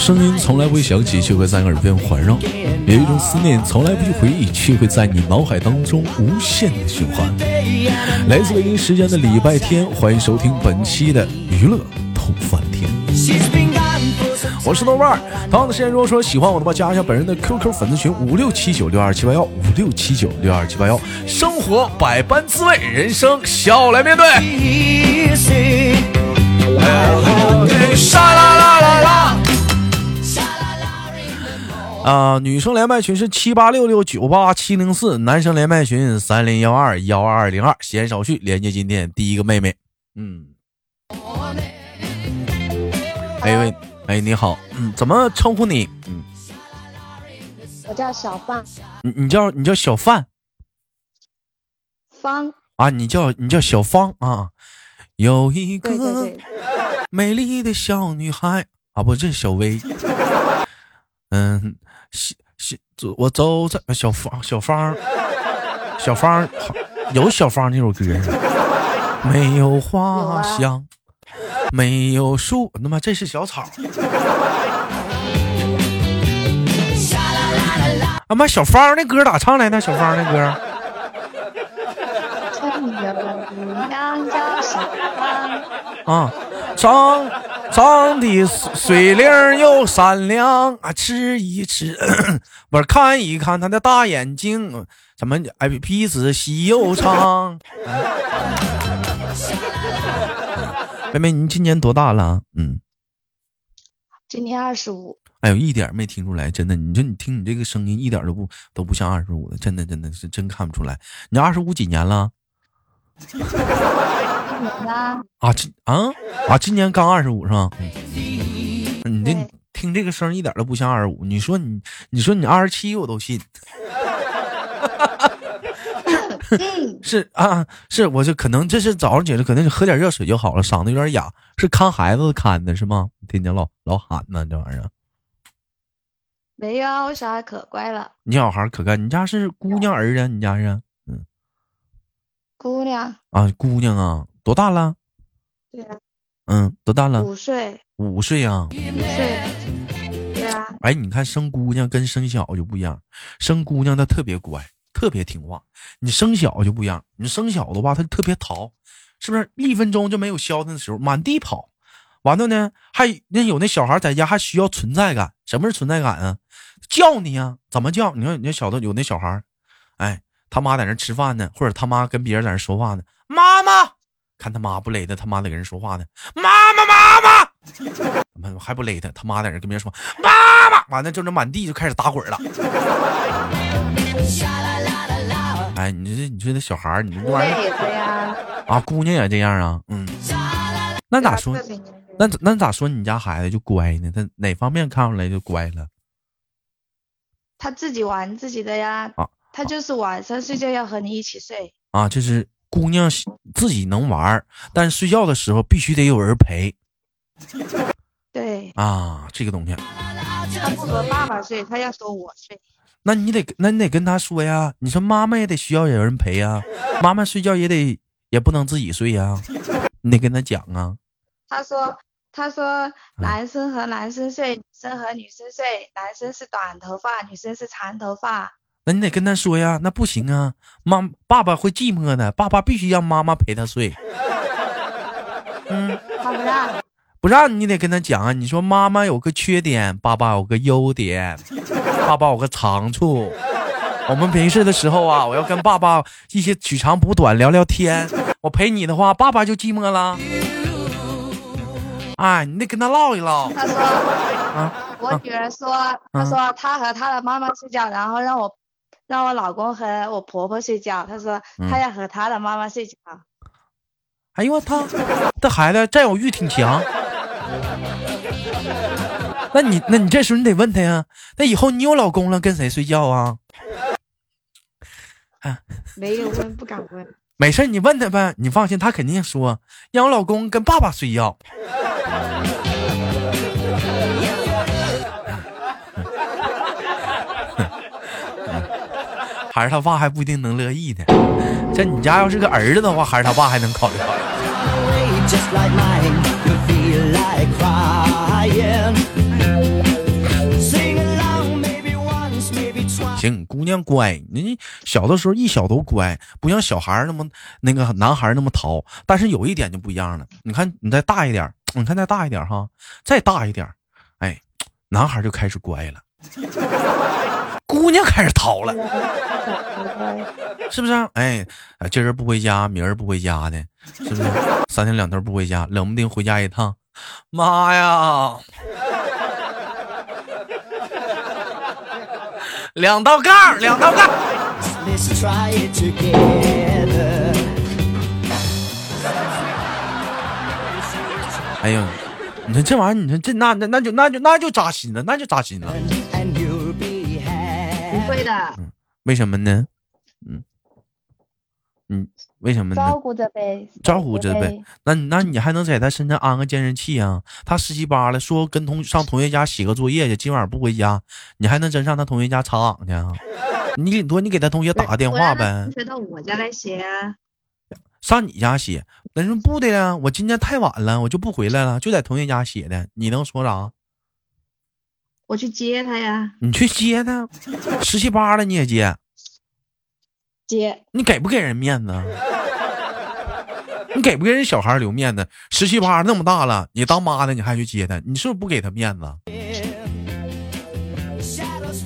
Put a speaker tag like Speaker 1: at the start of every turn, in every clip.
Speaker 1: 声音从来不会响起，却会在耳边环绕；有一种思念从来不去回忆，却会在你脑海当中无限的循环。来自北京时间的礼拜天，欢迎收听本期的娱乐痛翻天。我是豆瓣儿。同样的时间，如果说喜欢我的话，加一下本人的 QQ 粉丝群五六七九六二七八幺五六七九六二七八幺。生活百般滋味，人生笑来面对。沙啦啦啦啦！啊，女生连麦群是七八六六九八七零四，男生连麦群三零幺二幺二二零二。闲言少叙，连接今天第一个妹妹。嗯，哎喂，哎你好，嗯，怎么称呼你？嗯，
Speaker 2: 我叫小范。
Speaker 1: 你你叫你叫小范？
Speaker 2: 方
Speaker 1: 啊，你叫你叫小方啊。有一个美丽的小女孩啊，不，这是小薇。嗯，小小我走在小芳小芳小芳有小芳那首歌，没有花香，没有树，他妈这是小草。他妈小芳那歌咋唱来的？小芳那歌。啊，长长的水灵又闪亮啊，吃一吃，不是看一看他的大眼睛，怎么哎鼻子细又长？妹妹，你今年多大了？嗯，
Speaker 2: 今年二十五。
Speaker 1: 哎呦，一点没听出来，真的。你说你听你这个声音，一点都不都不像二十五的，真的真的是真看不出来。你二十五几年了？啊，今啊啊，今年刚二十五是吧？你这听这个声一点都不像二十五。你说你，你说你二十七我都信。是啊，是，我就可能这是早上起来可能是喝点热水就好了，嗓子有点哑。是看孩子看的是吗？天天老老喊呢，这玩意儿。
Speaker 2: 没有啊，我小孩可乖了。
Speaker 1: 你小孩可乖，你家是姑娘儿子？你家是？
Speaker 2: 姑娘
Speaker 1: 啊，姑娘啊，多大了？
Speaker 2: 对啊，
Speaker 1: 嗯，多大了？
Speaker 2: 五岁。
Speaker 1: 五岁啊。
Speaker 2: 五岁。对啊。
Speaker 1: 哎，你看生姑娘跟生小就不一样，生姑娘她特别乖，特别听话。你生小就不一样，你生小的话，她特别淘，是不是？一分钟就没有消停的时候，满地跑。完了呢，还那有那小孩在家还需要存在感。什么是存在感啊？叫你呀，怎么叫？你看，你看小的有那小孩，哎。他妈在那吃饭呢，或者他妈跟别人在那说话呢。妈妈，看他妈不勒他，他妈在跟人说话呢。妈妈，妈妈，还不勒他，他妈在那跟别人说妈妈。完了，就那满地就开始打滚了。哎，你这，你说那小孩你这玩意儿啊，姑娘也这样啊，嗯。那咋说？那那咋说？你家孩子就乖呢？他哪方面看出来就乖了？
Speaker 2: 他自己玩自己的呀。啊。他就是晚上睡觉要和你一起睡
Speaker 1: 啊，就是姑娘自己能玩，但是睡觉的时候必须得有人陪。
Speaker 2: 对
Speaker 1: 啊，这个东西。
Speaker 2: 他不和爸爸睡，他要和我睡。
Speaker 1: 那你得，那你得跟他说呀。你说妈妈也得需要有人陪呀，妈妈睡觉也得，也不能自己睡呀。你得跟他讲啊。
Speaker 2: 他说，他说男生和男生睡，女生和女生睡，男生是短头发，女生是长头发。
Speaker 1: 那你得跟他说呀，那不行啊，妈爸爸会寂寞的，爸爸必须让妈妈陪他睡。
Speaker 2: 嗯，他不让，
Speaker 1: 不让你得跟他讲啊。你说妈妈有个缺点，爸爸有个优点，爸爸有个长处。我们平时的时候啊，我要跟爸爸一些取长补短聊聊天。我陪你的话，爸爸就寂寞了。哎，你得跟他唠一唠。
Speaker 2: 他说，啊，我女儿说，他说他和他的妈妈睡觉，然后让我。让我老公和我婆婆睡觉，他说他要和他的妈妈睡觉。
Speaker 1: 哎呦我操，这孩子占有欲挺强。那你那你这时候你得问他呀，那以后你有老公了跟谁睡觉啊？
Speaker 2: 啊，没有问，不敢问。
Speaker 1: 没事，你问他呗，你放心，他肯定说让我老公跟爸爸睡觉。孩子他爸还不一定能乐意呢。这你家要是个儿子的话，孩子他爸还能考虑考虑。行，姑娘乖，你小的时候一小都乖，不像小孩那么那个男孩那么淘。但是有一点就不一样了，你看你再大一点，你看再大一点哈，再大一点，哎，男孩就开始乖了。姑娘开始逃了，是不是？哎，今儿不回家，明儿不回家的，是不是？三天两头不回家，冷不丁回家一趟，妈呀！两道杠，两道杠。哎呦，你说这玩意儿，你说这那那那就那就那就扎心了，那就扎心了。
Speaker 2: 不会的。
Speaker 1: 为什么呢？嗯嗯，为什么呢？
Speaker 2: 照顾着呗，
Speaker 1: 照顾着呗。那那你还能在他身上安个监视器啊？他十七八了，说跟同上同学家写个作业去，今晚不回家，你还能真上他同学家查岗去啊？你顶多你给他同学打个电话呗。
Speaker 2: 同学到我家来写啊。
Speaker 1: 上你家写？人说不的呀，我今天太晚了，我就不回来了，就在同学家写的。你能说啥？
Speaker 2: 我去接他呀。
Speaker 1: 你去接他？十七八了你也接？
Speaker 2: 接。
Speaker 1: 你给不给人面子？你给不给人小孩留面子？十七八那么大了，你当妈的你还去接他？你是不是不给他面子？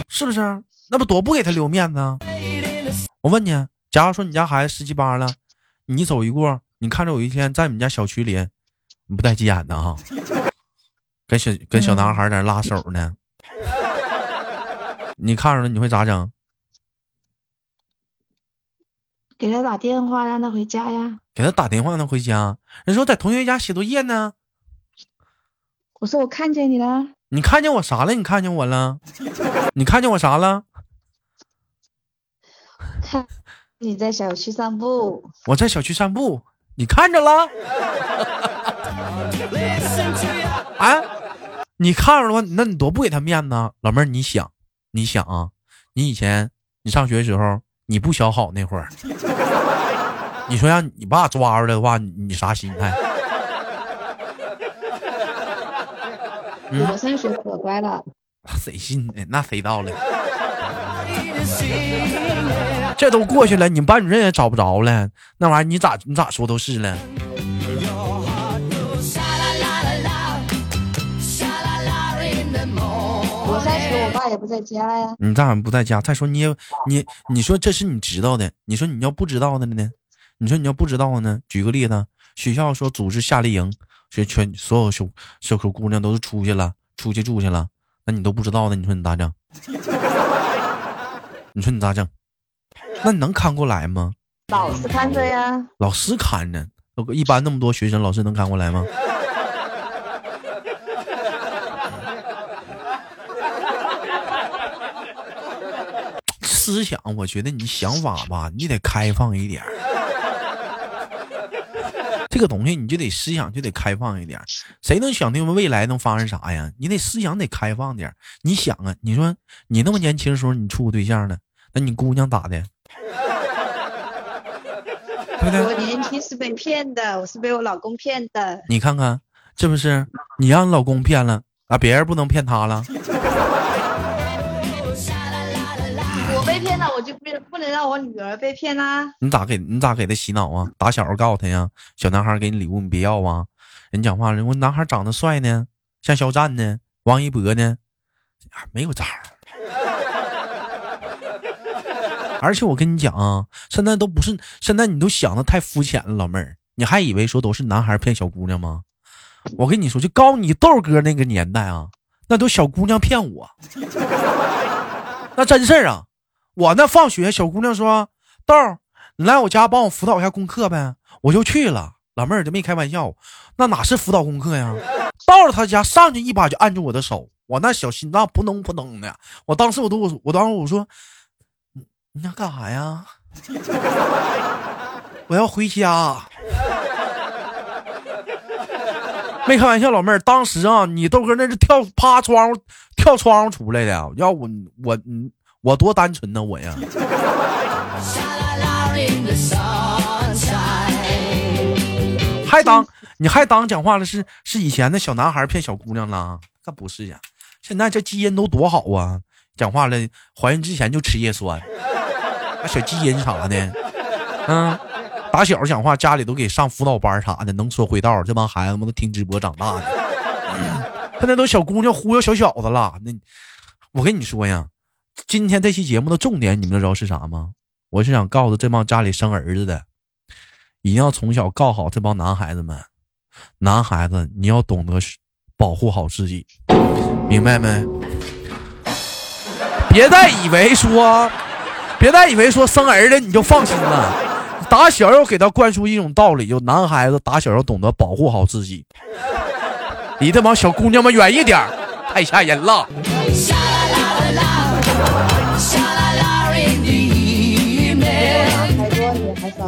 Speaker 1: 是不是？那不多不给他留面子？我问你，假如说你家孩子十七八了，你走一过，你看着有一天在你们家小区里，你不带急眼的哈？跟小跟小男孩在那拉手呢，你看着了你会咋整？
Speaker 2: 给他打电话让他回家呀。
Speaker 1: 给他打电话让他回家。人说在同学家写作业呢。
Speaker 2: 我说我看见你了。
Speaker 1: 你看见我啥了？你看见我了？你看见我啥了？
Speaker 2: 看你在小区散步。
Speaker 1: 我在小区散步，你看着了？啊？你看着了吗？那你多不给他面子，老妹儿，你想，你想啊，你以前你上学的时候。你不小好那会儿，你说让你爸抓出来的话，你啥心态？
Speaker 2: 我上学可乖了。
Speaker 1: 谁信呢？那谁到了？这都过去了，你班主任也找不着了，那玩意儿你咋你咋说都是了。
Speaker 2: 也不在家呀。你
Speaker 1: 咋不在家？再说你也你你说这是你知道的。你说你要不知道的呢？你说你要不知道呢？举个例子，学校说组织夏令营，学全所有小小口姑娘都是出去了，出去住去了，那你都不知道呢？你说你咋整？你说你咋整？那你能看过来吗？
Speaker 2: 老师看着呀。
Speaker 1: 老师看着，一般那么多学生，老师能看过来吗？思想，我觉得你想法吧，你得开放一点。这个东西你就得思想就得开放一点。谁能想定未来能发生啥呀？你得思想得开放点。你想啊，你说你那么年轻的时候你处过对象呢？那你姑娘咋的？
Speaker 2: 对对我年轻是被骗的，我是被我老公骗的。
Speaker 1: 你看看，是不是？你让老公骗了啊？别人不能骗他了？
Speaker 2: 不能让我女儿被骗啦。你咋给
Speaker 1: 你咋给他洗脑啊？打小告诉他呀，小男孩给你礼物你别要啊。人讲话了，我男孩长得帅呢，像肖战呢，王一博呢，没有招。而且我跟你讲啊，现在都不是，现在你都想的太肤浅了，老妹儿，你还以为说都是男孩骗小姑娘吗？我跟你说，就告你豆哥那个年代啊，那都小姑娘骗我，那真事儿啊。我那放学，小姑娘说：“豆，你来我家帮我辅导一下功课呗。”我就去了。老妹儿就没开玩笑，那哪是辅导功课呀？到了他家，上去一把就按住我的手，我那小心脏扑通扑通的。我当时我都我当时我说：“你你想干啥呀？” 我要回家。没开玩笑，老妹儿，当时啊，你豆哥那是跳趴窗户跳窗户出来的，要我我嗯。我多单纯呢，我呀！还当你还当讲话了？是是以前的小男孩骗小姑娘了？可不是呀！现在这基因都多好啊！讲话了，怀孕之前就吃叶酸，那小基因啥的，嗯，打小讲话家里都给上辅导班啥的，能说会道，这帮孩子们都听直播长大的，现在都小姑娘忽悠小小子了。那我跟你说呀，今天这期节目的重点，你们知道是啥吗？我是想告诉这帮家里生儿子的，一定要从小告好这帮男孩子们，男孩子你要懂得保护好自己，明白没？别再以为说，别再以为说生儿子你就放心了。打小要给他灌输一种道理，就男孩子打小要懂得保护好自己，离这帮小姑娘们远一点，太吓人了。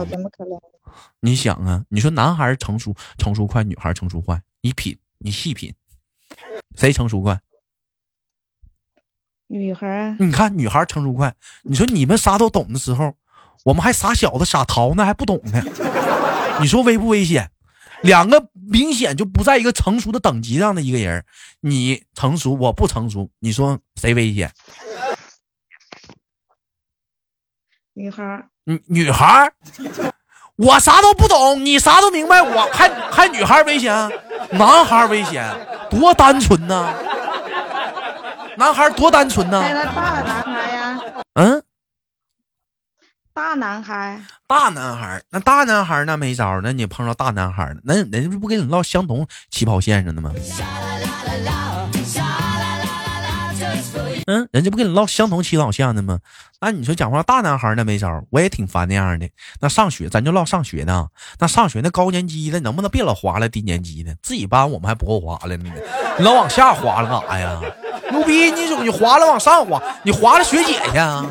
Speaker 2: 怎么可能？
Speaker 1: 你想啊，你说男孩成熟成熟快，女孩成熟快，你品，你细品，谁成熟快？
Speaker 2: 女孩，
Speaker 1: 你看女孩成熟快。你说你们啥都懂的时候，我们还傻小子傻淘呢，还不懂呢。你说危不危险？两个明显就不在一个成熟的等级上的一个人，你成熟，我不成熟，你说谁危险？
Speaker 2: 女孩，
Speaker 1: 女女孩，我啥都不懂，你啥都明白，我还还女孩危险？男孩危险？多单纯呢！男孩多单纯呢！
Speaker 2: 那大男孩呀？
Speaker 1: 嗯，
Speaker 2: 大男孩，
Speaker 1: 大男孩，那大男孩那没招那你碰到大男孩了，那人家不跟你唠相同起跑线上的吗？嗯，人家不跟你唠相同起跑线的吗？那你说讲话大男孩那没招我也挺烦那样的。那上学咱就唠上学呢，那上学那高年级的能不能别老划了低年级的？自己班我们还不够划了呢，你老往下划了干啥呀？牛逼！你你划了往上划，你划了学姐去啊？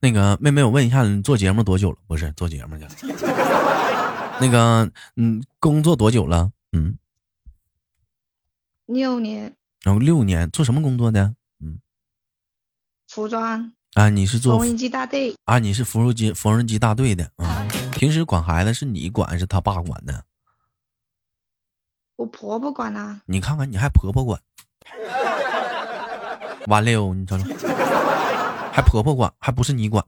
Speaker 1: 那个妹妹，我问一下，你做节目多久了？不是做节目去了。那个，嗯，工作多久了？嗯，
Speaker 2: 六年。
Speaker 1: 然后六年，做什么工作的？
Speaker 2: 嗯服装
Speaker 1: 啊，你是做
Speaker 2: 缝纫机大队
Speaker 1: 啊？你是缝纫机缝纫机大队的啊？平时管孩子是你管还是他爸管的？
Speaker 2: 我婆婆管啊。
Speaker 1: 你看看，你还婆婆管，完了哟！你瞅瞅，还婆婆管，还不是你管？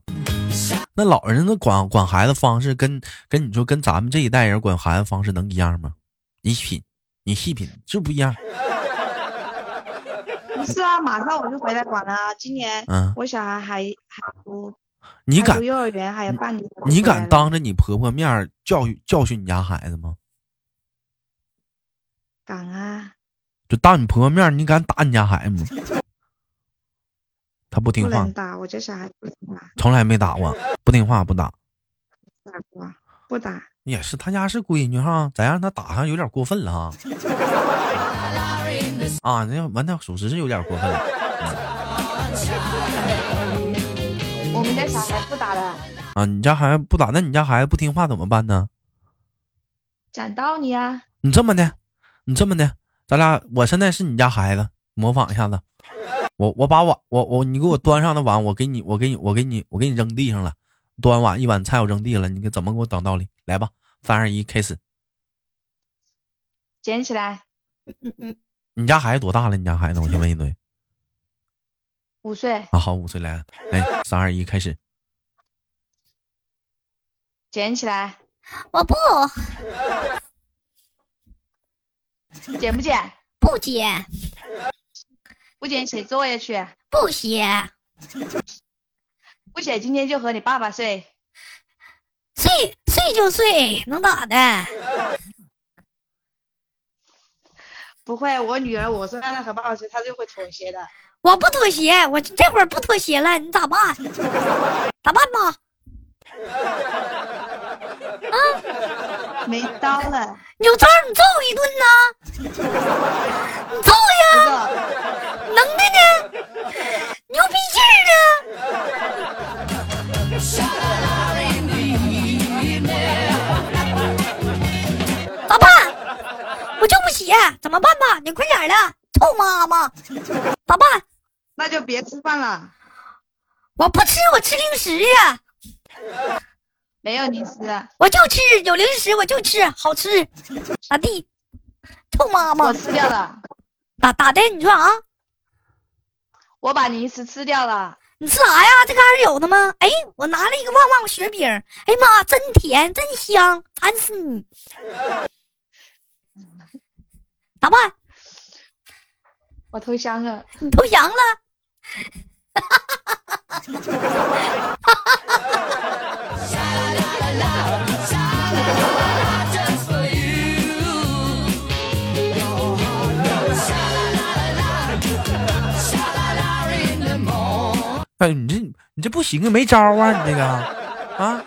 Speaker 1: 那老人那管管孩子方式跟跟你说跟咱们这一代人管孩子方式能一样吗？你品，你细品，是不一样。
Speaker 2: 不 是啊，马上我就回来管了。今年，我小孩还还读，
Speaker 1: 你敢
Speaker 2: 幼儿园还有半年。
Speaker 1: 你敢当着你婆婆面教育教训你家孩子吗？
Speaker 2: 敢啊！
Speaker 1: 就当你婆婆面，你敢打你家孩子吗？他不听话。
Speaker 2: 打，我家小孩不听话。
Speaker 1: 从来没打过，不听话不打。
Speaker 2: 打过，不打。
Speaker 1: 也是，他家是闺女哈，咱让他打上有点过分了哈。啊，那完，那属实是有点过分了。
Speaker 2: 我们家小孩不打的。
Speaker 1: 啊，你家孩子不打，那你家孩子不听话怎么办呢？
Speaker 2: 讲道理啊。
Speaker 1: 你这么的，你这么的，咱俩，我现在是你家孩子，模仿一下子。我我把碗，我我你给我端上的碗，我给你，我给你，我给你，我给你扔地上了。端碗一碗菜我扔地了，你给怎么给我讲道理？来吧，三二一，开始。
Speaker 2: 捡起来。
Speaker 1: 你家孩子多大了？你家孩子，我先问一嘴。
Speaker 2: 五岁
Speaker 1: 啊，好，五岁来，来，三二一，开始。
Speaker 2: 捡起来，
Speaker 3: 我不。
Speaker 2: 捡不捡？
Speaker 3: 不捡。
Speaker 2: 不捡写作业去。
Speaker 3: 不写。
Speaker 2: 不写，今天就和你爸爸睡。
Speaker 3: 睡睡就睡，能咋的？
Speaker 2: 不会，我女儿，我说让她和爸爸睡，她就会妥协的。
Speaker 3: 我不妥协，我这会儿不妥协了，你咋办？咋办吧？啊？
Speaker 2: 没刀了。
Speaker 3: 有招你揍我一顿呐！你揍呀！能的呢，牛逼劲儿呢！咋办我就不写，怎么办吧？你快点的，臭妈妈，咋办？
Speaker 2: 那就别吃饭了。
Speaker 3: 我不吃，我吃零食呀。
Speaker 2: 没有零食，
Speaker 3: 我就吃有零食，我就吃好吃。咋地？臭妈妈！
Speaker 2: 我吃掉了。
Speaker 3: 咋咋的？你说啊？
Speaker 2: 我把零食吃掉了。
Speaker 3: 你吃啥呀？这嘎是有的吗？哎，我拿了一个旺旺雪饼。哎呀妈，真甜，真香，馋死你！咋办？
Speaker 2: 我投降了。
Speaker 3: 你投降了？
Speaker 1: 行啊，没招啊，你这个啊，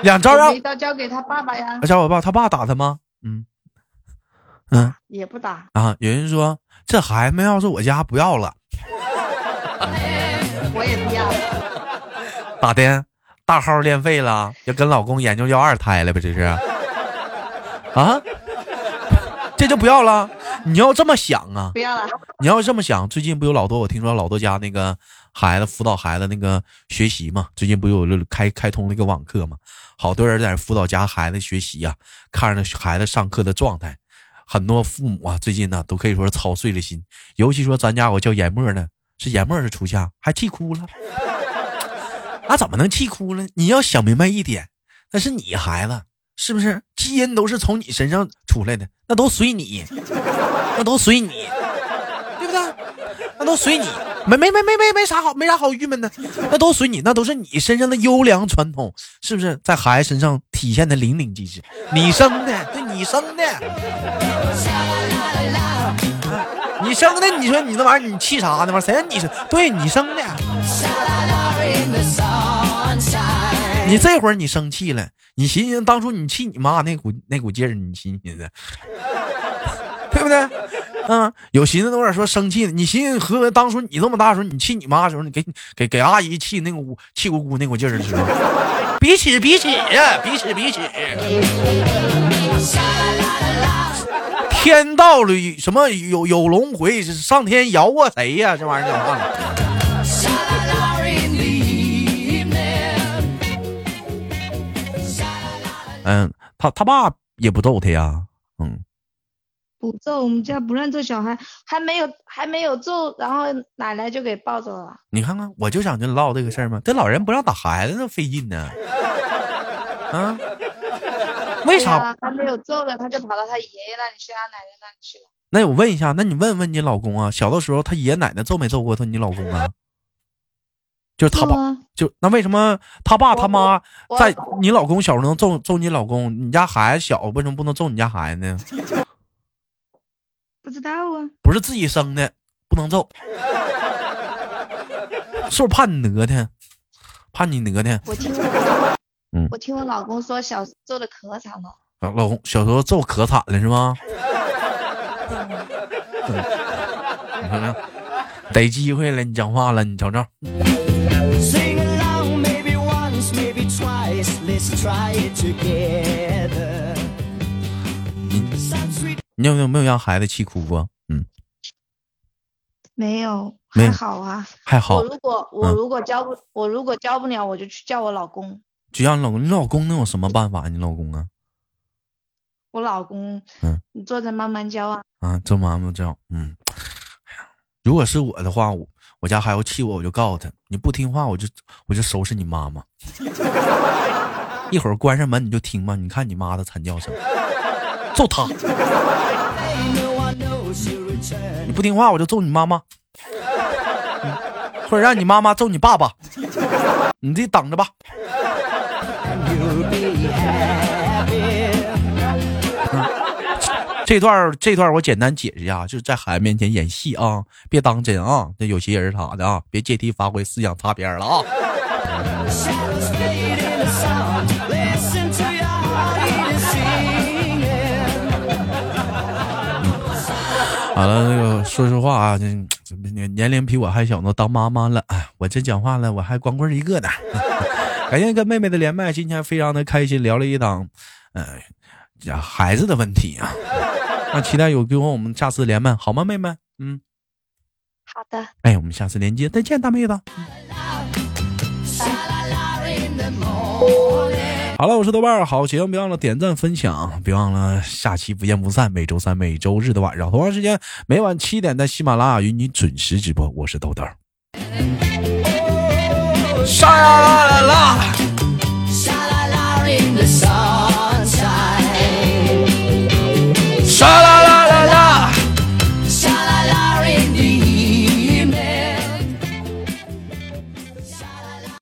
Speaker 1: 两招啊
Speaker 2: 一刀交给他爸爸呀。
Speaker 1: 交我爸，他爸打他吗？嗯嗯，
Speaker 2: 也不打
Speaker 1: 啊。有人说这孩子要是我家不要了，
Speaker 2: 我也不要。
Speaker 1: 咋的？大号练废了，要跟老公研究要二胎了呗？这是啊？这就不要了？你要这么想啊？
Speaker 2: 不要了。
Speaker 1: 你要这么想，最近不有老多？我听说老多家那个孩子辅导孩子那个学习嘛，最近不有开开通了一个网课嘛？好多人在辅导家孩子学习呀，看着孩子上课的状态，很多父母啊，最近呢都可以说是操碎了心。尤其说咱家我叫严墨呢，是严墨是出现，还气哭了。那 怎么能气哭了？你要想明白一点，那是你孩子，是不是？基因都是从你身上出来的，那都随你，那都随你，对不对？那都随你，没没没没没没啥好，没啥好郁闷的，那都随你，那都是你身上的优良传统，是不是？在孩子身上体现的淋漓尽致，你生的，对你生的，你生的，你说你那玩意儿，你气啥呢？玩谁让你生？对你生的。你这会儿你生气了，你寻思当初你气你妈那股那股劲儿，你寻思的，对不对？嗯，有寻思有点说生气的，你寻思和当初你这么大时候，你气你妈的时候，你给给给阿姨气那个气咕咕那股劲儿的时候，比起比起呀，比起比起，天道里什么有有轮回，上天饶过谁呀？这玩意儿嗯，他他爸也不揍他呀，嗯，
Speaker 2: 不揍，我们家不让揍小孩，还没有还没有揍，然后奶奶就给抱走了。
Speaker 1: 你看看，我就想跟你唠这个事儿嘛，这老人不让打孩子那费劲呢，啊？为啥？
Speaker 2: 还没有揍了，他就跑到他爷爷那里去，他奶奶那里去了。
Speaker 1: 那我问一下，那你问问你老公啊，小的时候他爷爷奶奶揍没揍过他？你老公啊？就是他爸，就那为什么他爸他妈在你老公小时候能揍揍你老公？你家孩子小，为什么不能揍你家孩子呢？
Speaker 2: 不知道啊，
Speaker 1: 不是自己生的，不能揍，是不是怕你哪天？怕你哪天？
Speaker 2: 我听，嗯，我听我老公说，小揍的可惨了。
Speaker 1: 老公小时候揍可惨了是吗？你看看，得机会了，你讲话了，你瞅瞅。你有没有没有让孩子气哭过？嗯，
Speaker 2: 没有，还好啊，
Speaker 1: 还好。
Speaker 2: 我如果我如果教不我如果教不了，我就去叫我老公。
Speaker 1: 就让你老公，你老公能有什么办法？你老公啊？
Speaker 2: 我老公，嗯，你坐着慢慢教啊。
Speaker 1: 啊，坐慢慢教。嗯，如果是我的话，我我家孩子气我，我就告诉他，你不听话，我就我就收拾你妈妈。一会儿关上门你就听吧，你看你妈的惨叫声，揍他！你不听话我就揍你妈妈，或者让你妈妈揍你爸爸，你自己等着吧。这段这段我简单解释一下，就是在孩子面前演戏啊，别当真啊，这有些人啥的啊，别借题发挥，思想擦边了啊。好了，那个说实话啊，这年龄比我还小呢，当妈妈了，哎，我这讲话了，我还光棍一个呢。感谢跟妹妹的连麦，今天非常的开心，聊了一档，呃，讲孩子的问题啊。那期待有机会我们下次连麦，好吗，妹妹？嗯，
Speaker 2: 好的，
Speaker 1: 哎，我们下次连接再见，大妹子。好了，我是豆瓣儿，好，喜欢别忘了点赞分享，别忘了下期不见不散。每周三、每周日的晚上同样时间，每晚七点在喜马拉雅与你准时直播。我是豆豆。沙啦啦啦。